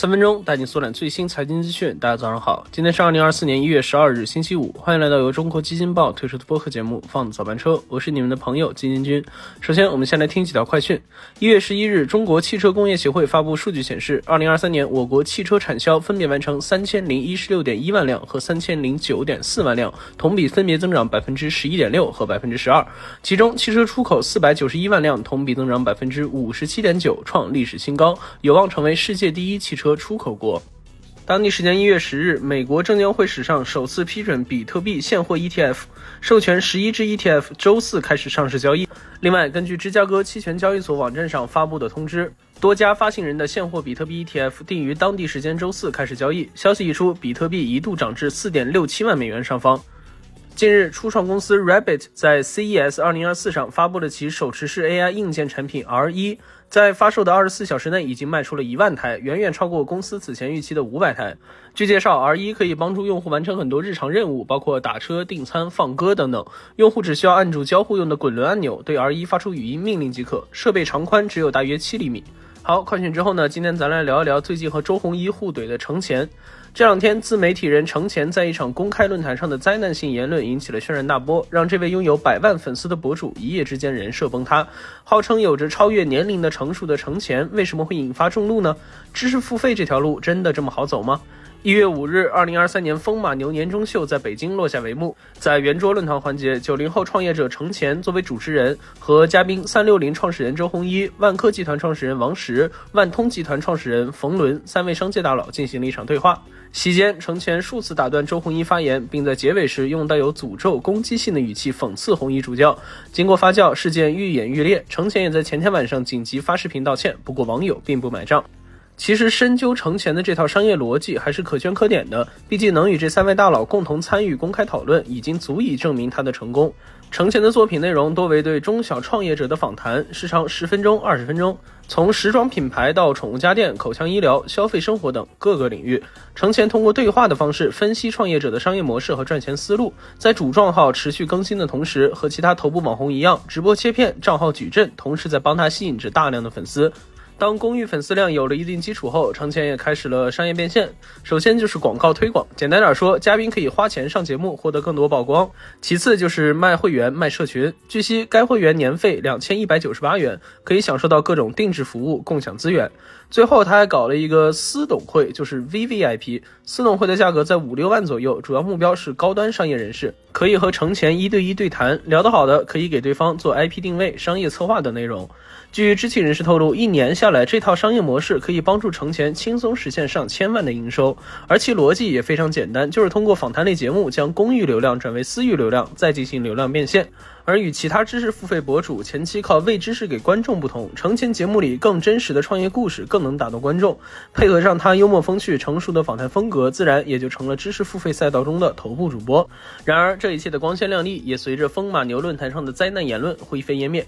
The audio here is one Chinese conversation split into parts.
三分钟带你速览最新财经资讯。大家早上好，今天是二零二四年一月十二日，星期五。欢迎来到由中国基金报推出的播客节目《放早班车》，我是你们的朋友基金君。首先，我们先来听几条快讯。一月十一日，中国汽车工业协会发布数据显示，二零二三年我国汽车产销分别完成三千零一十六点一万辆和三千零九点四万辆，同比分别增长百分之十一点六和百分之十二。其中，汽车出口四百九十一万辆，同比增长百分之五十七点九，创历史新高，有望成为世界第一汽车出口国。当地时间一月十日，美国证监会史上首次批准比特币现货 ETF，授权十一只 ETF 周四开始上市交易。另外，根据芝加哥期权交易所网站上发布的通知，多家发行人的现货比特币 ETF 定于当地时间周四开始交易。消息一出，比特币一度涨至四点六七万美元上方。近日，初创公司 Rabbit 在 CES 2024上发布了其手持式 AI 硬件产品 R1，在发售的二十四小时内已经卖出了一万台，远远超过公司此前预期的五百台。据介绍，R1 可以帮助用户完成很多日常任务，包括打车、订餐、放歌等等。用户只需要按住交互用的滚轮按钮，对 R1 发出语音命令即可。设备长宽只有大约七厘米。好，快讯之后呢？今天咱来聊一聊最近和周鸿祎互怼的程前。这两天，自媒体人程前在一场公开论坛上的灾难性言论引起了轩然大波，让这位拥有百万粉丝的博主一夜之间人设崩塌。号称有着超越年龄的成熟的程前，为什么会引发众怒呢？知识付费这条路真的这么好走吗？一月五日，二零二三年风马牛年终秀在北京落下帷幕。在圆桌论坛环节，九零后创业者程前作为主持人，和嘉宾三六零创始人周鸿祎、万科集团创始人王石、万通集团创始人冯仑三位商界大佬进行了一场对话。席间，程前数次打断周鸿祎发言，并在结尾时用带有诅咒、攻击性的语气讽刺鸿祎主教。经过发酵，事件愈演愈烈。程前也在前天晚上紧急发视频道歉，不过网友并不买账。其实深究程前的这套商业逻辑还是可圈可点的，毕竟能与这三位大佬共同参与公开讨论，已经足以证明他的成功。程前的作品内容多为对中小创业者的访谈，时长十分钟、二十分钟，从时装品牌到宠物家电、口腔医疗、消费生活等各个领域，程前通过对话的方式分析创业者的商业模式和赚钱思路，在主账号持续更新的同时，和其他头部网红一样，直播切片，账号矩阵，同时在帮他吸引着大量的粉丝。当公寓粉丝量有了一定基础后，程前也开始了商业变现。首先就是广告推广，简单点说，嘉宾可以花钱上节目，获得更多曝光。其次就是卖会员、卖社群。据悉，该会员年费两千一百九十八元，可以享受到各种定制服务、共享资源。最后，他还搞了一个私董会，就是 VVIP。私董会的价格在五六万左右，主要目标是高端商业人士，可以和程前一对一对谈，聊得好的可以给对方做 IP 定位、商业策划等内容。据知情人士透露，一年下来，这套商业模式可以帮助程前轻松实现上千万的营收，而其逻辑也非常简单，就是通过访谈类节目将公域流量转为私域流量，再进行流量变现。而与其他知识付费博主前期靠喂知识给观众不同，程前节目里更真实的创业故事更能打动观众，配合上他幽默风趣、成熟的访谈风格，自然也就成了知识付费赛道中的头部主播。然而，这一切的光鲜亮丽也随着风马牛论坛上的灾难言论灰飞烟灭。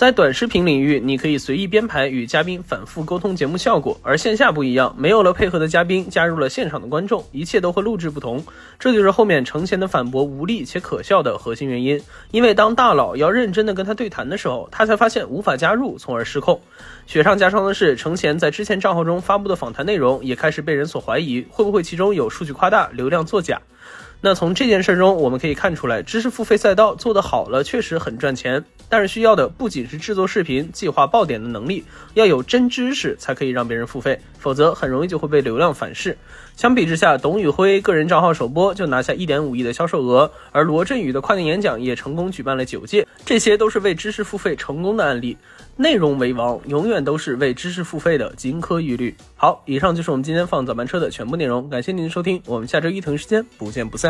在短视频领域，你可以随意编排与嘉宾反复沟通节目效果，而线下不一样，没有了配合的嘉宾，加入了现场的观众，一切都和录制不同。这就是后面程前的反驳无力且可笑的核心原因。因为当大佬要认真的跟他对谈的时候，他才发现无法加入，从而失控。雪上加霜的是，程前在之前账号中发布的访谈内容也开始被人所怀疑，会不会其中有数据夸大、流量作假？那从这件事中，我们可以看出来，知识付费赛道做得好了，确实很赚钱。但是需要的不仅是制作视频、计划爆点的能力，要有真知识才可以让别人付费，否则很容易就会被流量反噬。相比之下，董宇辉个人账号首播就拿下一点五亿的销售额，而罗振宇的跨年演讲也成功举办了九届，这些都是为知识付费成功的案例。内容为王，永远都是为知识付费的金科玉律。好，以上就是我们今天放早班车的全部内容，感谢您的收听，我们下周一同时间不见不散。